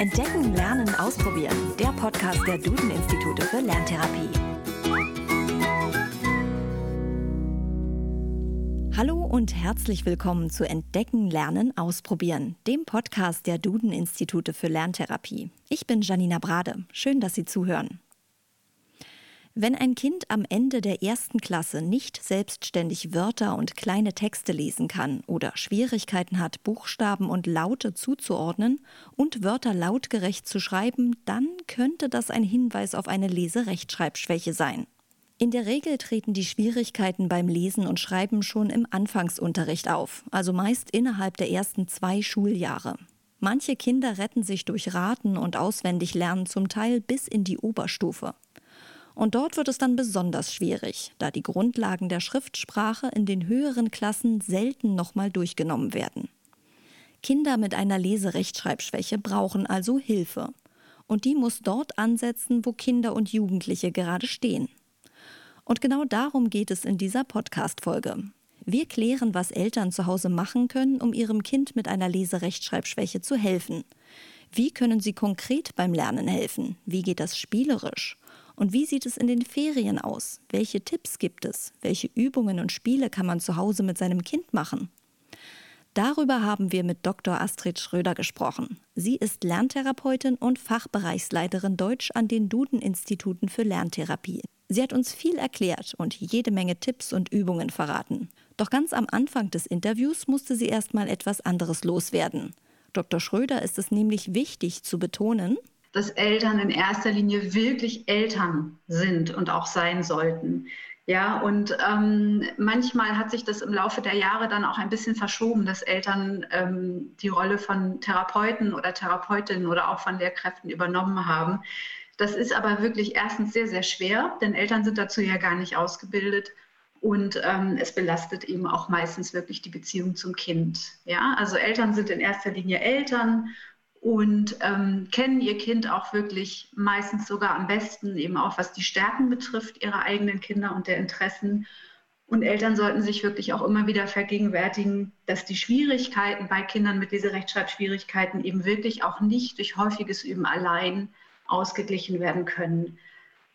Entdecken, Lernen, Ausprobieren. Der Podcast der Duden-Institute für Lerntherapie. Hallo und herzlich willkommen zu Entdecken, Lernen, Ausprobieren, dem Podcast der Duden-Institute für Lerntherapie. Ich bin Janina Brade. Schön, dass Sie zuhören. Wenn ein Kind am Ende der ersten Klasse nicht selbstständig Wörter und kleine Texte lesen kann oder Schwierigkeiten hat, Buchstaben und Laute zuzuordnen und Wörter lautgerecht zu schreiben, dann könnte das ein Hinweis auf eine Leserechtschreibschwäche sein. In der Regel treten die Schwierigkeiten beim Lesen und Schreiben schon im Anfangsunterricht auf, also meist innerhalb der ersten zwei Schuljahre. Manche Kinder retten sich durch Raten und Auswendiglernen zum Teil bis in die Oberstufe. Und dort wird es dann besonders schwierig, da die Grundlagen der Schriftsprache in den höheren Klassen selten nochmal durchgenommen werden. Kinder mit einer Leserechtschreibschwäche brauchen also Hilfe. Und die muss dort ansetzen, wo Kinder und Jugendliche gerade stehen. Und genau darum geht es in dieser Podcast-Folge. Wir klären, was Eltern zu Hause machen können, um ihrem Kind mit einer Leserechtschreibschwäche zu helfen. Wie können sie konkret beim Lernen helfen? Wie geht das spielerisch? Und wie sieht es in den Ferien aus? Welche Tipps gibt es? Welche Übungen und Spiele kann man zu Hause mit seinem Kind machen? Darüber haben wir mit Dr. Astrid Schröder gesprochen. Sie ist Lerntherapeutin und Fachbereichsleiterin Deutsch an den Duden-Instituten für Lerntherapie. Sie hat uns viel erklärt und jede Menge Tipps und Übungen verraten. Doch ganz am Anfang des Interviews musste sie erst mal etwas anderes loswerden. Dr. Schröder ist es nämlich wichtig zu betonen, dass Eltern in erster Linie wirklich Eltern sind und auch sein sollten. Ja, und ähm, manchmal hat sich das im Laufe der Jahre dann auch ein bisschen verschoben, dass Eltern ähm, die Rolle von Therapeuten oder Therapeutinnen oder auch von Lehrkräften übernommen haben. Das ist aber wirklich erstens sehr, sehr schwer, denn Eltern sind dazu ja gar nicht ausgebildet. Und ähm, es belastet eben auch meistens wirklich die Beziehung zum Kind. Ja, also Eltern sind in erster Linie Eltern und ähm, kennen ihr Kind auch wirklich meistens sogar am besten, eben auch was die Stärken betrifft ihrer eigenen Kinder und der Interessen. Und Eltern sollten sich wirklich auch immer wieder vergegenwärtigen, dass die Schwierigkeiten bei Kindern mit Leserechtschreibschwierigkeiten eben wirklich auch nicht durch häufiges Üben allein ausgeglichen werden können,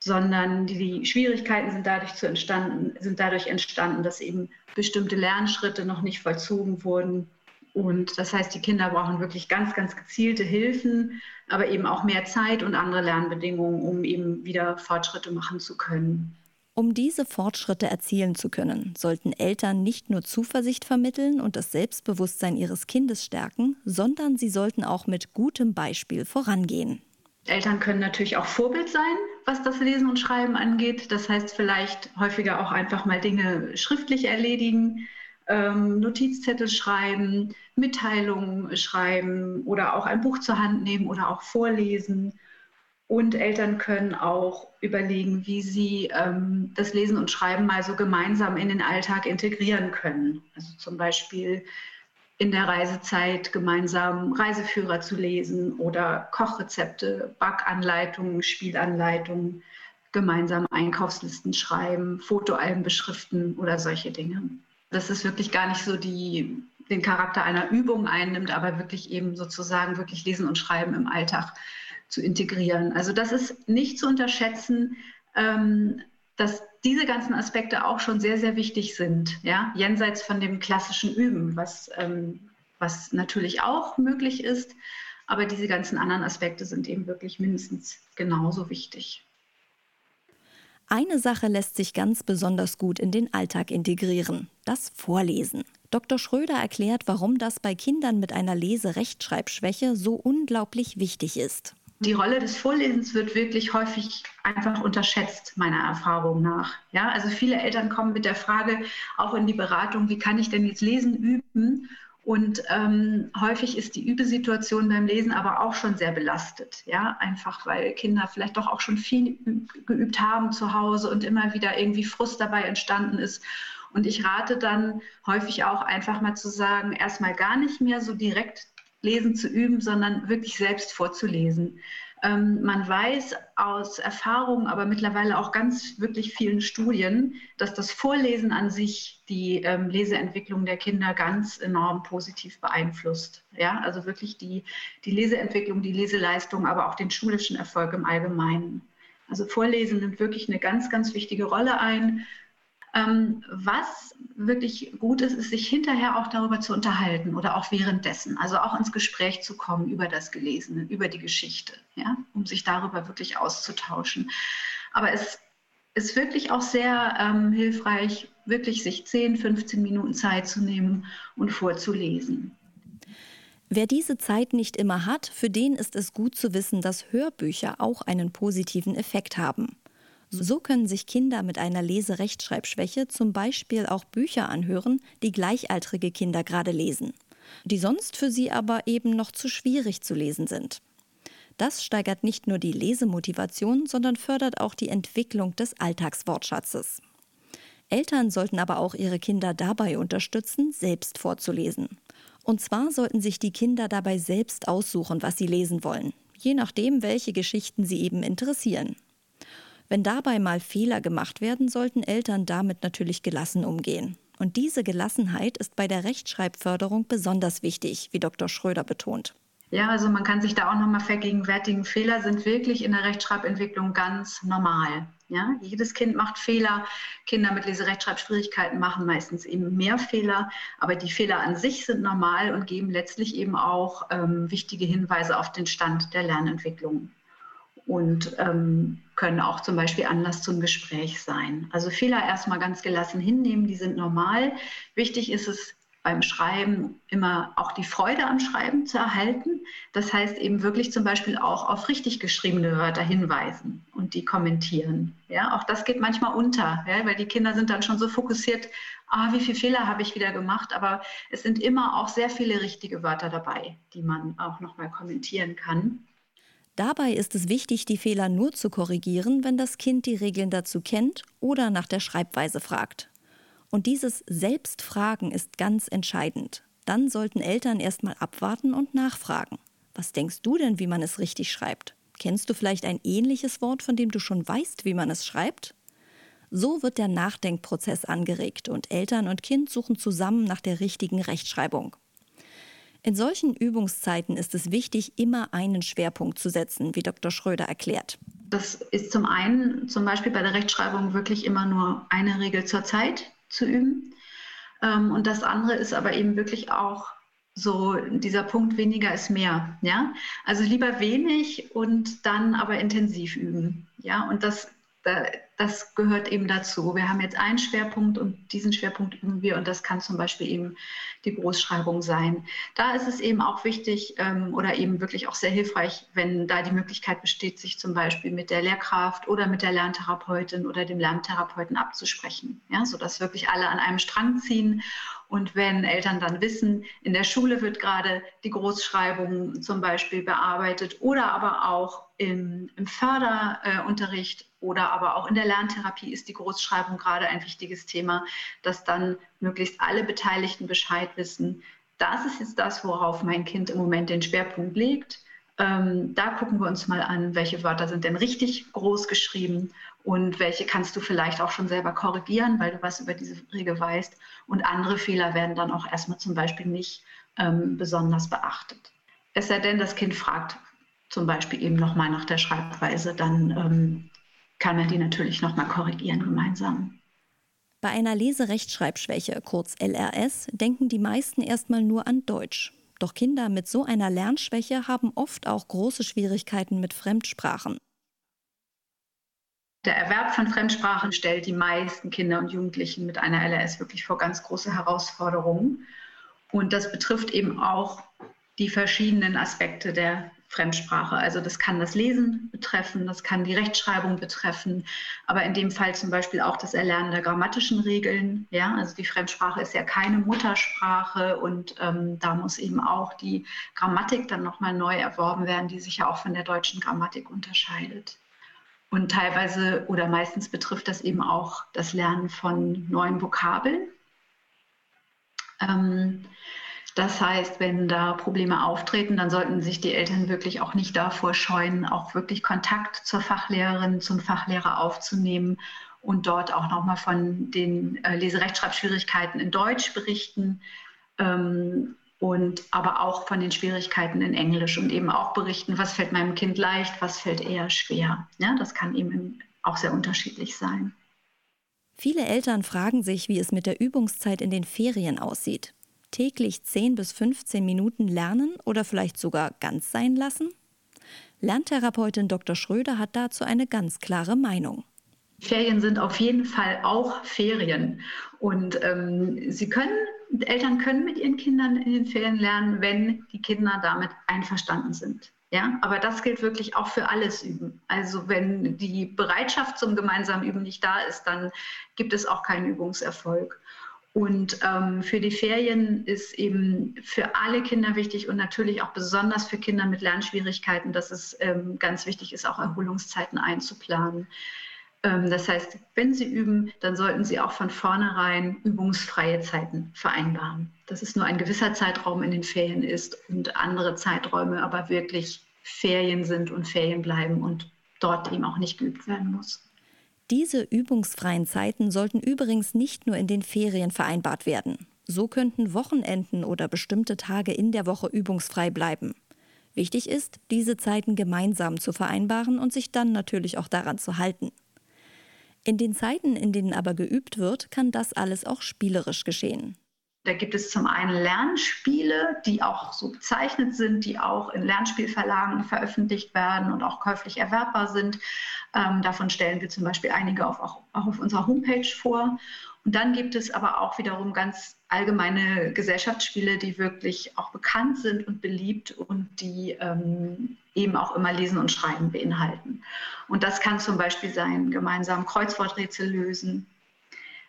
sondern die Schwierigkeiten sind dadurch, entstanden, sind dadurch entstanden, dass eben bestimmte Lernschritte noch nicht vollzogen wurden und das heißt, die Kinder brauchen wirklich ganz, ganz gezielte Hilfen, aber eben auch mehr Zeit und andere Lernbedingungen, um eben wieder Fortschritte machen zu können. Um diese Fortschritte erzielen zu können, sollten Eltern nicht nur Zuversicht vermitteln und das Selbstbewusstsein ihres Kindes stärken, sondern sie sollten auch mit gutem Beispiel vorangehen. Eltern können natürlich auch Vorbild sein, was das Lesen und Schreiben angeht. Das heißt, vielleicht häufiger auch einfach mal Dinge schriftlich erledigen ähm, Notizzettel schreiben, Mitteilungen schreiben oder auch ein Buch zur Hand nehmen oder auch vorlesen. Und Eltern können auch überlegen, wie sie ähm, das Lesen und Schreiben mal so gemeinsam in den Alltag integrieren können. Also zum Beispiel in der Reisezeit gemeinsam Reiseführer zu lesen oder Kochrezepte, Backanleitungen, Spielanleitungen, gemeinsam Einkaufslisten schreiben, Fotoalben beschriften oder solche Dinge dass es wirklich gar nicht so die, den Charakter einer Übung einnimmt, aber wirklich eben sozusagen wirklich Lesen und Schreiben im Alltag zu integrieren. Also das ist nicht zu unterschätzen, ähm, dass diese ganzen Aspekte auch schon sehr, sehr wichtig sind, ja, jenseits von dem klassischen Üben, was, ähm, was natürlich auch möglich ist, aber diese ganzen anderen Aspekte sind eben wirklich mindestens genauso wichtig. Eine Sache lässt sich ganz besonders gut in den Alltag integrieren, das Vorlesen. Dr. Schröder erklärt, warum das bei Kindern mit einer Leserechtschreibschwäche so unglaublich wichtig ist. Die Rolle des Vorlesens wird wirklich häufig einfach unterschätzt, meiner Erfahrung nach. Ja, also viele Eltern kommen mit der Frage auch in die Beratung, wie kann ich denn jetzt lesen üben? Und ähm, häufig ist die Übesituation beim Lesen aber auch schon sehr belastet. Ja, einfach weil Kinder vielleicht doch auch schon viel geübt haben zu Hause und immer wieder irgendwie Frust dabei entstanden ist. Und ich rate dann häufig auch einfach mal zu sagen, erstmal gar nicht mehr so direkt lesen zu üben, sondern wirklich selbst vorzulesen. Ähm, man weiß aus Erfahrung, aber mittlerweile auch ganz wirklich vielen Studien, dass das Vorlesen an sich die ähm, Leseentwicklung der Kinder ganz enorm positiv beeinflusst. Ja, also wirklich die, die Leseentwicklung, die Leseleistung, aber auch den schulischen Erfolg im Allgemeinen. Also Vorlesen nimmt wirklich eine ganz, ganz wichtige Rolle ein. Ähm, was wirklich gut ist, ist, sich hinterher auch darüber zu unterhalten oder auch währenddessen, also auch ins Gespräch zu kommen über das Gelesene, über die Geschichte, ja, um sich darüber wirklich auszutauschen. Aber es ist wirklich auch sehr ähm, hilfreich, wirklich sich 10, 15 Minuten Zeit zu nehmen und vorzulesen. Wer diese Zeit nicht immer hat, für den ist es gut zu wissen, dass Hörbücher auch einen positiven Effekt haben. So können sich Kinder mit einer Leserechtschreibschwäche zum Beispiel auch Bücher anhören, die gleichaltrige Kinder gerade lesen, die sonst für sie aber eben noch zu schwierig zu lesen sind. Das steigert nicht nur die Lesemotivation, sondern fördert auch die Entwicklung des Alltagswortschatzes. Eltern sollten aber auch ihre Kinder dabei unterstützen, selbst vorzulesen. Und zwar sollten sich die Kinder dabei selbst aussuchen, was sie lesen wollen, je nachdem, welche Geschichten sie eben interessieren. Wenn dabei mal Fehler gemacht werden, sollten Eltern damit natürlich gelassen umgehen. Und diese Gelassenheit ist bei der Rechtschreibförderung besonders wichtig, wie Dr. Schröder betont. Ja, also man kann sich da auch nochmal vergegenwärtigen. Fehler sind wirklich in der Rechtschreibentwicklung ganz normal. Ja, jedes Kind macht Fehler. Kinder mit Leserechtschreibschwierigkeiten machen meistens eben mehr Fehler. Aber die Fehler an sich sind normal und geben letztlich eben auch ähm, wichtige Hinweise auf den Stand der Lernentwicklung und ähm, können auch zum Beispiel Anlass zum Gespräch sein. Also Fehler erstmal ganz gelassen hinnehmen, die sind normal. Wichtig ist es beim Schreiben immer auch die Freude am Schreiben zu erhalten. Das heißt eben wirklich zum Beispiel auch auf richtig geschriebene Wörter hinweisen und die kommentieren. Ja, auch das geht manchmal unter, ja, weil die Kinder sind dann schon so fokussiert, ah, wie viele Fehler habe ich wieder gemacht. Aber es sind immer auch sehr viele richtige Wörter dabei, die man auch nochmal kommentieren kann. Dabei ist es wichtig, die Fehler nur zu korrigieren, wenn das Kind die Regeln dazu kennt oder nach der Schreibweise fragt. Und dieses Selbstfragen ist ganz entscheidend. Dann sollten Eltern erstmal abwarten und nachfragen. Was denkst du denn, wie man es richtig schreibt? Kennst du vielleicht ein ähnliches Wort, von dem du schon weißt, wie man es schreibt? So wird der Nachdenkprozess angeregt und Eltern und Kind suchen zusammen nach der richtigen Rechtschreibung. In solchen Übungszeiten ist es wichtig, immer einen Schwerpunkt zu setzen, wie Dr. Schröder erklärt. Das ist zum einen zum Beispiel bei der Rechtschreibung wirklich immer nur eine Regel zur Zeit zu üben. Ähm, und das andere ist aber eben wirklich auch so dieser Punkt weniger ist mehr, ja? Also lieber wenig und dann aber intensiv üben, ja? Und das das gehört eben dazu. Wir haben jetzt einen Schwerpunkt und diesen Schwerpunkt üben wir und das kann zum Beispiel eben die Großschreibung sein. Da ist es eben auch wichtig ähm, oder eben wirklich auch sehr hilfreich, wenn da die Möglichkeit besteht, sich zum Beispiel mit der Lehrkraft oder mit der Lerntherapeutin oder dem Lerntherapeuten abzusprechen, ja, sodass wirklich alle an einem Strang ziehen und wenn Eltern dann wissen, in der Schule wird gerade die Großschreibung zum Beispiel bearbeitet oder aber auch im, im Förderunterricht oder aber auch in der Lerntherapie ist die Großschreibung gerade ein wichtiges Thema, dass dann möglichst alle Beteiligten Bescheid wissen. Das ist jetzt das, worauf mein Kind im Moment den Schwerpunkt legt. Ähm, da gucken wir uns mal an, welche Wörter sind denn richtig groß geschrieben und welche kannst du vielleicht auch schon selber korrigieren, weil du was über diese Regel weißt. Und andere Fehler werden dann auch erstmal zum Beispiel nicht ähm, besonders beachtet. Es sei denn, das Kind fragt zum Beispiel eben nochmal nach der Schreibweise, dann ähm, kann man die natürlich nochmal korrigieren gemeinsam. Bei einer Leserechtschreibschwäche, kurz LRS, denken die meisten erstmal nur an Deutsch. Doch Kinder mit so einer Lernschwäche haben oft auch große Schwierigkeiten mit Fremdsprachen. Der Erwerb von Fremdsprachen stellt die meisten Kinder und Jugendlichen mit einer LRS wirklich vor ganz große Herausforderungen. Und das betrifft eben auch die verschiedenen Aspekte der Fremdsprache. Also das kann das Lesen betreffen, das kann die Rechtschreibung betreffen, aber in dem Fall zum Beispiel auch das Erlernen der grammatischen Regeln. Ja, also die Fremdsprache ist ja keine Muttersprache und ähm, da muss eben auch die Grammatik dann nochmal neu erworben werden, die sich ja auch von der deutschen Grammatik unterscheidet. Und teilweise oder meistens betrifft das eben auch das Lernen von neuen Vokabeln. Ähm, Das heißt, wenn da Probleme auftreten, dann sollten sich die Eltern wirklich auch nicht davor scheuen, auch wirklich Kontakt zur Fachlehrerin, zum Fachlehrer aufzunehmen und dort auch nochmal von den äh, Leserechtschreibschwierigkeiten in Deutsch berichten ähm, und aber auch von den Schwierigkeiten in Englisch und eben auch berichten, was fällt meinem Kind leicht, was fällt eher schwer. Ja, das kann eben auch sehr unterschiedlich sein. Viele Eltern fragen sich, wie es mit der Übungszeit in den Ferien aussieht. Täglich 10 bis 15 Minuten lernen oder vielleicht sogar ganz sein lassen? Lerntherapeutin Dr. Schröder hat dazu eine ganz klare Meinung. Ferien sind auf jeden Fall auch Ferien. Und ähm, sie können, Eltern können mit ihren Kindern in den Ferien lernen, wenn die Kinder damit einverstanden sind. Ja, aber das gilt wirklich auch für alles Üben. Also wenn die Bereitschaft zum gemeinsamen Üben nicht da ist, dann gibt es auch keinen Übungserfolg. Und ähm, für die Ferien ist eben für alle Kinder wichtig und natürlich auch besonders für Kinder mit Lernschwierigkeiten, dass es ähm, ganz wichtig ist, auch Erholungszeiten einzuplanen. Ähm, das heißt, wenn Sie üben, dann sollten Sie auch von vornherein übungsfreie Zeiten vereinbaren. Dass es nur ein gewisser Zeitraum in den Ferien ist und andere Zeiträume aber wirklich Ferien sind und Ferien bleiben und dort eben auch nicht geübt werden muss. Diese übungsfreien Zeiten sollten übrigens nicht nur in den Ferien vereinbart werden. So könnten Wochenenden oder bestimmte Tage in der Woche übungsfrei bleiben. Wichtig ist, diese Zeiten gemeinsam zu vereinbaren und sich dann natürlich auch daran zu halten. In den Zeiten, in denen aber geübt wird, kann das alles auch spielerisch geschehen. Da gibt es zum einen Lernspiele, die auch so bezeichnet sind, die auch in Lernspielverlagen veröffentlicht werden und auch käuflich erwerbbar sind. Ähm, davon stellen wir zum Beispiel einige auf, auch, auch auf unserer Homepage vor. Und dann gibt es aber auch wiederum ganz allgemeine Gesellschaftsspiele, die wirklich auch bekannt sind und beliebt und die ähm, eben auch immer Lesen und Schreiben beinhalten. Und das kann zum Beispiel sein, gemeinsam Kreuzworträtsel lösen.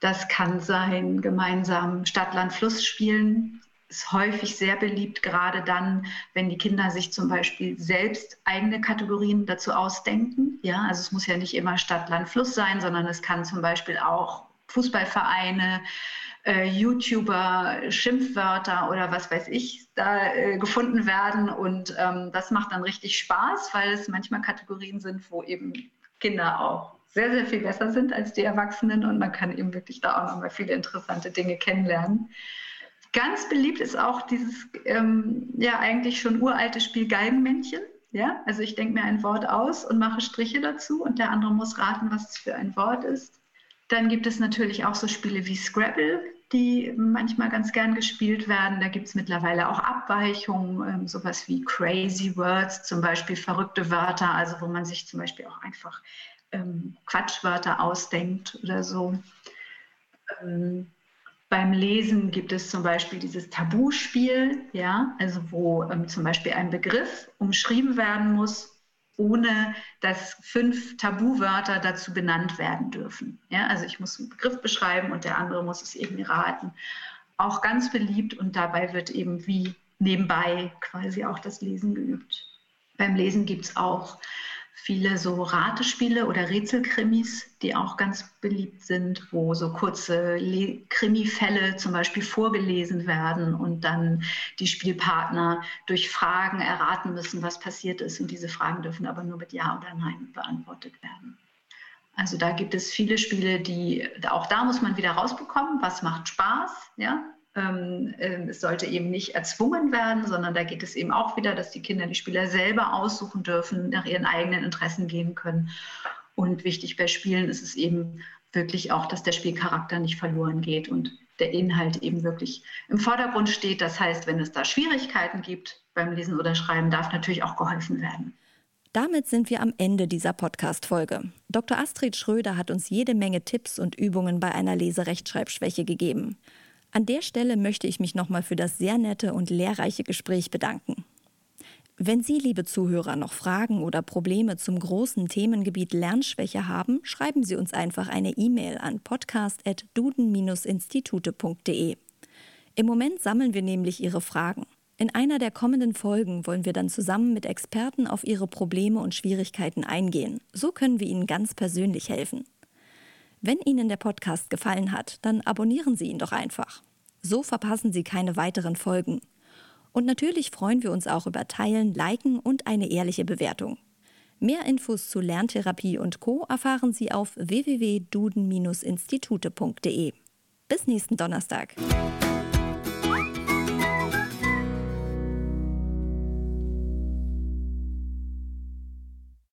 Das kann sein, gemeinsam Stadt-Land-Fluss spielen. Ist häufig sehr beliebt, gerade dann, wenn die Kinder sich zum Beispiel selbst eigene Kategorien dazu ausdenken. Ja, also es muss ja nicht immer Stadt, Land, Fluss sein, sondern es kann zum Beispiel auch Fußballvereine, äh, YouTuber, Schimpfwörter oder was weiß ich da äh, gefunden werden. Und ähm, das macht dann richtig Spaß, weil es manchmal Kategorien sind, wo eben Kinder auch sehr, sehr viel besser sind als die Erwachsenen und man kann eben wirklich da auch nochmal viele interessante Dinge kennenlernen. Ganz beliebt ist auch dieses ähm, ja eigentlich schon uralte Spiel Galgenmännchen. Ja, also ich denke mir ein Wort aus und mache Striche dazu und der andere muss raten, was es für ein Wort ist. Dann gibt es natürlich auch so Spiele wie Scrabble, die manchmal ganz gern gespielt werden. Da gibt es mittlerweile auch Abweichungen, ähm, sowas wie Crazy Words, zum Beispiel verrückte Wörter, also wo man sich zum Beispiel auch einfach ähm, Quatschwörter ausdenkt oder so. Ähm, beim Lesen gibt es zum Beispiel dieses Tabuspiel, ja, also wo ähm, zum Beispiel ein Begriff umschrieben werden muss ohne dass fünf Tabuwörter dazu benannt werden dürfen. Ja, also ich muss einen Begriff beschreiben und der andere muss es eben raten. Auch ganz beliebt und dabei wird eben wie nebenbei quasi auch das Lesen geübt. Beim Lesen gibt es auch viele so Ratespiele oder Rätselkrimis, die auch ganz beliebt sind, wo so kurze Krimifälle zum Beispiel vorgelesen werden und dann die Spielpartner durch Fragen erraten müssen, was passiert ist. Und diese Fragen dürfen aber nur mit Ja oder Nein beantwortet werden. Also da gibt es viele Spiele, die auch da muss man wieder rausbekommen, was macht Spaß, ja, es sollte eben nicht erzwungen werden, sondern da geht es eben auch wieder, dass die Kinder die Spieler selber aussuchen dürfen, nach ihren eigenen Interessen gehen können. Und wichtig bei Spielen ist es eben wirklich auch, dass der Spielcharakter nicht verloren geht und der Inhalt eben wirklich im Vordergrund steht. Das heißt, wenn es da Schwierigkeiten gibt beim Lesen oder Schreiben, darf natürlich auch geholfen werden. Damit sind wir am Ende dieser Podcast-Folge. Dr. Astrid Schröder hat uns jede Menge Tipps und Übungen bei einer Leserechtschreibschwäche gegeben. An der Stelle möchte ich mich nochmal für das sehr nette und lehrreiche Gespräch bedanken. Wenn Sie, liebe Zuhörer, noch Fragen oder Probleme zum großen Themengebiet Lernschwäche haben, schreiben Sie uns einfach eine E-Mail an podcast.duden-institute.de. Im Moment sammeln wir nämlich Ihre Fragen. In einer der kommenden Folgen wollen wir dann zusammen mit Experten auf Ihre Probleme und Schwierigkeiten eingehen. So können wir Ihnen ganz persönlich helfen. Wenn Ihnen der Podcast gefallen hat, dann abonnieren Sie ihn doch einfach. So verpassen Sie keine weiteren Folgen. Und natürlich freuen wir uns auch über Teilen, Liken und eine ehrliche Bewertung. Mehr Infos zu Lerntherapie und Co. erfahren Sie auf www.duden-institute.de. Bis nächsten Donnerstag.